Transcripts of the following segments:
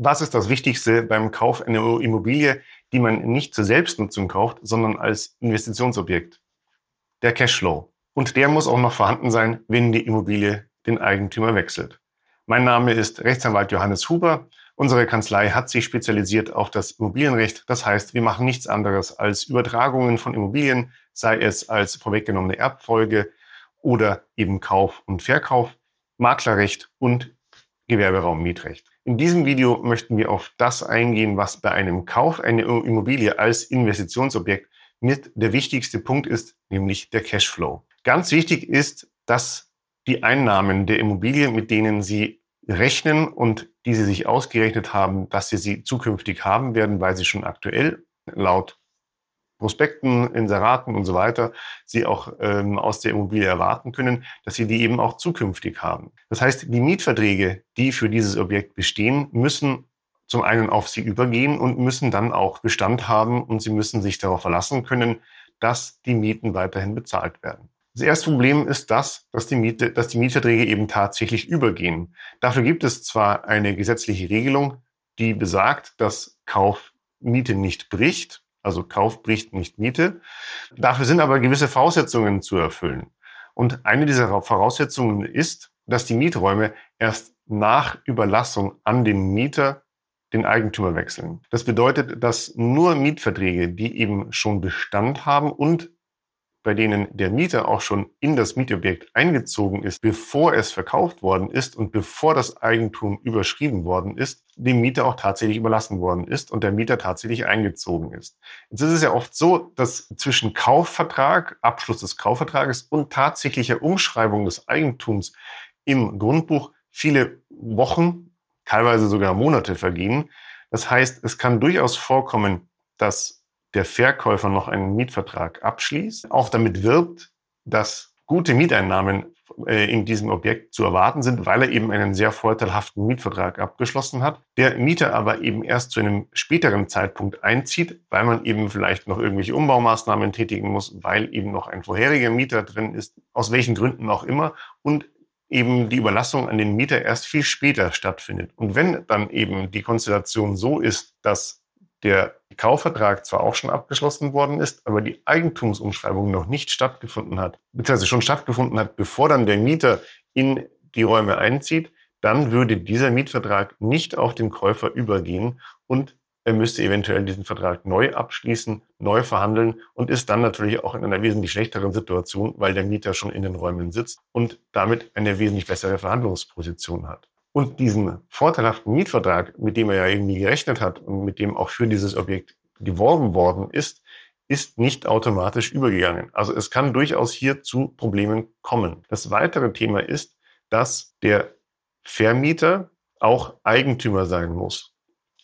Was ist das Wichtigste beim Kauf einer Immobilie, die man nicht zur Selbstnutzung kauft, sondern als Investitionsobjekt? Der Cashflow. Und der muss auch noch vorhanden sein, wenn die Immobilie den Eigentümer wechselt. Mein Name ist Rechtsanwalt Johannes Huber. Unsere Kanzlei hat sich spezialisiert auf das Immobilienrecht. Das heißt, wir machen nichts anderes als Übertragungen von Immobilien, sei es als vorweggenommene Erbfolge oder eben Kauf und Verkauf, Maklerrecht und Gewerberaummietrecht. In diesem Video möchten wir auf das eingehen, was bei einem Kauf einer Immobilie als Investitionsobjekt mit der wichtigste Punkt ist, nämlich der Cashflow. Ganz wichtig ist, dass die Einnahmen der Immobilie, mit denen Sie rechnen und die Sie sich ausgerechnet haben, dass Sie sie zukünftig haben werden, weil sie schon aktuell laut Prospekten, Inseraten und so weiter, sie auch ähm, aus der Immobilie erwarten können, dass sie die eben auch zukünftig haben. Das heißt, die Mietverträge, die für dieses Objekt bestehen, müssen zum einen auf sie übergehen und müssen dann auch Bestand haben und sie müssen sich darauf verlassen können, dass die Mieten weiterhin bezahlt werden. Das erste Problem ist das, dass die, Miete, dass die Mietverträge eben tatsächlich übergehen. Dafür gibt es zwar eine gesetzliche Regelung, die besagt, dass Kauf Miete nicht bricht, also Kauf bricht nicht Miete. Dafür sind aber gewisse Voraussetzungen zu erfüllen. Und eine dieser Voraussetzungen ist, dass die Mieträume erst nach Überlassung an den Mieter den Eigentümer wechseln. Das bedeutet, dass nur Mietverträge, die eben schon Bestand haben und bei denen der Mieter auch schon in das Mietobjekt eingezogen ist, bevor es verkauft worden ist und bevor das Eigentum überschrieben worden ist, dem Mieter auch tatsächlich überlassen worden ist und der Mieter tatsächlich eingezogen ist. Jetzt ist es ja oft so, dass zwischen Kaufvertrag, Abschluss des Kaufvertrages und tatsächlicher Umschreibung des Eigentums im Grundbuch viele Wochen, teilweise sogar Monate vergehen. Das heißt, es kann durchaus vorkommen, dass der Verkäufer noch einen Mietvertrag abschließt, auch damit wirbt, dass gute Mieteinnahmen äh, in diesem Objekt zu erwarten sind, weil er eben einen sehr vorteilhaften Mietvertrag abgeschlossen hat. Der Mieter aber eben erst zu einem späteren Zeitpunkt einzieht, weil man eben vielleicht noch irgendwelche Umbaumaßnahmen tätigen muss, weil eben noch ein vorheriger Mieter drin ist, aus welchen Gründen auch immer und eben die Überlassung an den Mieter erst viel später stattfindet. Und wenn dann eben die Konstellation so ist, dass der Kaufvertrag zwar auch schon abgeschlossen worden ist, aber die Eigentumsumschreibung noch nicht stattgefunden hat, beziehungsweise schon stattgefunden hat, bevor dann der Mieter in die Räume einzieht, dann würde dieser Mietvertrag nicht auf den Käufer übergehen und er müsste eventuell diesen Vertrag neu abschließen, neu verhandeln und ist dann natürlich auch in einer wesentlich schlechteren Situation, weil der Mieter schon in den Räumen sitzt und damit eine wesentlich bessere Verhandlungsposition hat. Und diesen vorteilhaften Mietvertrag, mit dem er ja irgendwie gerechnet hat und mit dem auch für dieses Objekt geworben worden ist, ist nicht automatisch übergegangen. Also es kann durchaus hier zu Problemen kommen. Das weitere Thema ist, dass der Vermieter auch Eigentümer sein muss.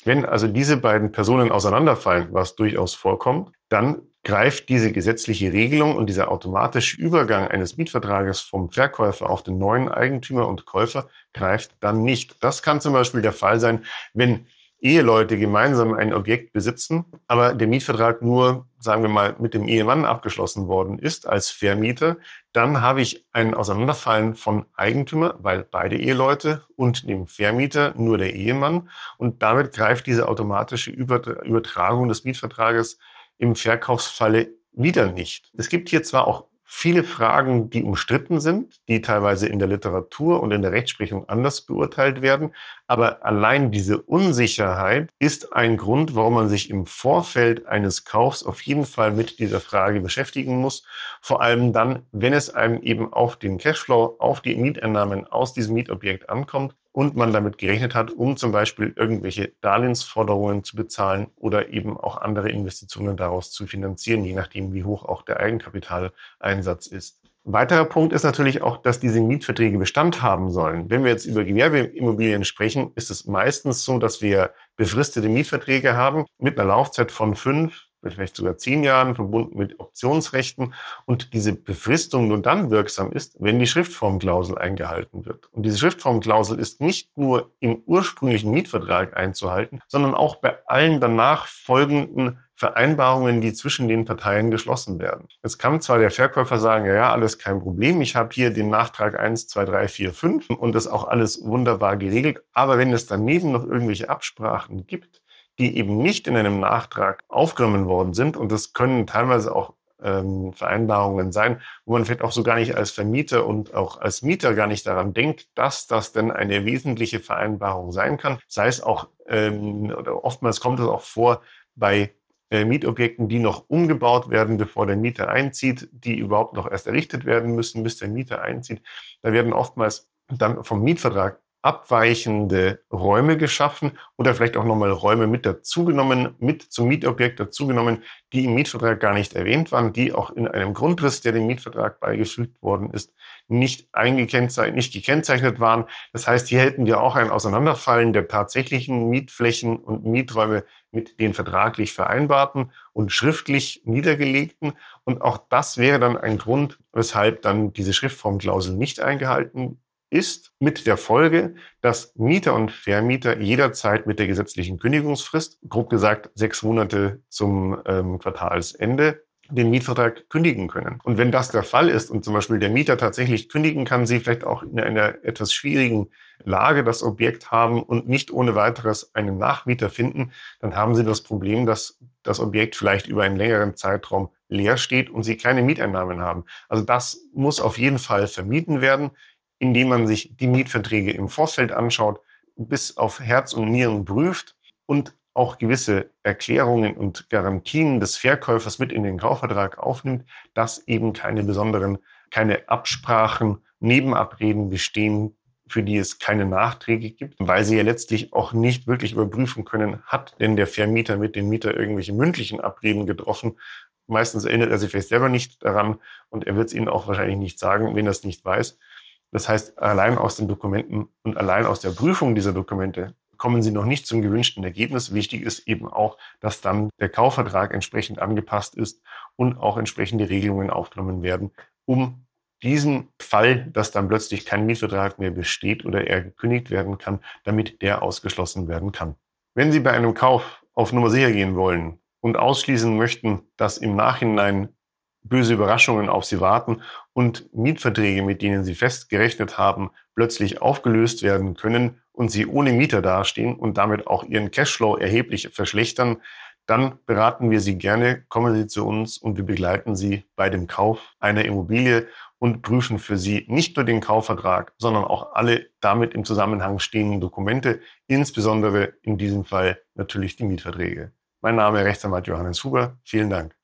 Wenn also diese beiden Personen auseinanderfallen, was durchaus vorkommt, dann greift diese gesetzliche Regelung und dieser automatische Übergang eines Mietvertrages vom Verkäufer auf den neuen Eigentümer und Käufer greift dann nicht. Das kann zum Beispiel der Fall sein, wenn Eheleute gemeinsam ein Objekt besitzen, aber der Mietvertrag nur, sagen wir mal, mit dem Ehemann abgeschlossen worden ist als Vermieter, dann habe ich ein Auseinanderfallen von Eigentümer, weil beide Eheleute und dem Vermieter nur der Ehemann und damit greift diese automatische Übertragung des Mietvertrages im Verkaufsfalle wieder nicht. Es gibt hier zwar auch viele Fragen, die umstritten sind, die teilweise in der Literatur und in der Rechtsprechung anders beurteilt werden. Aber allein diese Unsicherheit ist ein Grund, warum man sich im Vorfeld eines Kaufs auf jeden Fall mit dieser Frage beschäftigen muss. Vor allem dann, wenn es einem eben auf den Cashflow, auf die Mieteinnahmen aus diesem Mietobjekt ankommt und man damit gerechnet hat, um zum Beispiel irgendwelche Darlehensforderungen zu bezahlen oder eben auch andere Investitionen daraus zu finanzieren, je nachdem, wie hoch auch der Eigenkapitaleinsatz ist. Weiterer Punkt ist natürlich auch, dass diese Mietverträge Bestand haben sollen. Wenn wir jetzt über Gewerbeimmobilien sprechen, ist es meistens so, dass wir befristete Mietverträge haben mit einer Laufzeit von fünf vielleicht sogar zehn Jahren, verbunden mit Optionsrechten und diese Befristung nur dann wirksam ist, wenn die Schriftformklausel eingehalten wird. Und diese Schriftformklausel ist nicht nur im ursprünglichen Mietvertrag einzuhalten, sondern auch bei allen danach folgenden Vereinbarungen, die zwischen den Parteien geschlossen werden. Jetzt kann zwar der Verkäufer sagen, ja, ja, alles kein Problem, ich habe hier den Nachtrag 1, 2, 3, 4, 5 und das auch alles wunderbar geregelt, aber wenn es daneben noch irgendwelche Absprachen gibt, die eben nicht in einem Nachtrag aufgenommen worden sind, und das können teilweise auch ähm, Vereinbarungen sein, wo man vielleicht auch so gar nicht als Vermieter und auch als Mieter gar nicht daran denkt, dass das denn eine wesentliche Vereinbarung sein kann. Sei es auch, ähm, oder oftmals kommt es auch vor bei äh, Mietobjekten, die noch umgebaut werden, bevor der Mieter einzieht, die überhaupt noch erst errichtet werden müssen, bis der Mieter einzieht. Da werden oftmals dann vom Mietvertrag abweichende Räume geschaffen oder vielleicht auch nochmal Räume mit dazugenommen, mit zum Mietobjekt dazugenommen, die im Mietvertrag gar nicht erwähnt waren, die auch in einem Grundriss, der dem Mietvertrag beigefügt worden ist, nicht eingekennzeichnet, nicht gekennzeichnet waren. Das heißt, hier hätten wir auch ein Auseinanderfallen der tatsächlichen Mietflächen und Mieträume mit den vertraglich vereinbarten und schriftlich niedergelegten. Und auch das wäre dann ein Grund, weshalb dann diese Schriftformklausel nicht eingehalten ist mit der Folge, dass Mieter und Vermieter jederzeit mit der gesetzlichen Kündigungsfrist, grob gesagt sechs Monate zum ähm, Quartalsende, den Mietvertrag kündigen können. Und wenn das der Fall ist und zum Beispiel der Mieter tatsächlich kündigen kann, Sie vielleicht auch in einer etwas schwierigen Lage das Objekt haben und nicht ohne weiteres einen Nachmieter finden, dann haben Sie das Problem, dass das Objekt vielleicht über einen längeren Zeitraum leer steht und Sie keine Mieteinnahmen haben. Also das muss auf jeden Fall vermieden werden indem man sich die Mietverträge im Vorfeld anschaut, bis auf Herz und Nieren prüft und auch gewisse Erklärungen und Garantien des Verkäufers mit in den Kaufvertrag aufnimmt, dass eben keine besonderen, keine Absprachen, Nebenabreden bestehen, für die es keine Nachträge gibt, weil sie ja letztlich auch nicht wirklich überprüfen können, hat denn der Vermieter mit dem Mieter irgendwelche mündlichen Abreden getroffen. Meistens erinnert er sich vielleicht selber nicht daran und er wird es Ihnen auch wahrscheinlich nicht sagen, wenn er es nicht weiß. Das heißt, allein aus den Dokumenten und allein aus der Prüfung dieser Dokumente kommen sie noch nicht zum gewünschten Ergebnis. Wichtig ist eben auch, dass dann der Kaufvertrag entsprechend angepasst ist und auch entsprechende Regelungen aufgenommen werden, um diesen Fall, dass dann plötzlich kein Mietvertrag mehr besteht oder er gekündigt werden kann, damit der ausgeschlossen werden kann. Wenn Sie bei einem Kauf auf Nummer sicher gehen wollen und ausschließen möchten, dass im Nachhinein böse Überraschungen auf sie warten und Mietverträge, mit denen sie festgerechnet haben, plötzlich aufgelöst werden können und sie ohne Mieter dastehen und damit auch ihren Cashflow erheblich verschlechtern, dann beraten wir Sie gerne, kommen Sie zu uns und wir begleiten Sie bei dem Kauf einer Immobilie und prüfen für Sie nicht nur den Kaufvertrag, sondern auch alle damit im Zusammenhang stehenden Dokumente, insbesondere in diesem Fall natürlich die Mietverträge. Mein Name ist Rechtsanwalt Johannes Huber. Vielen Dank.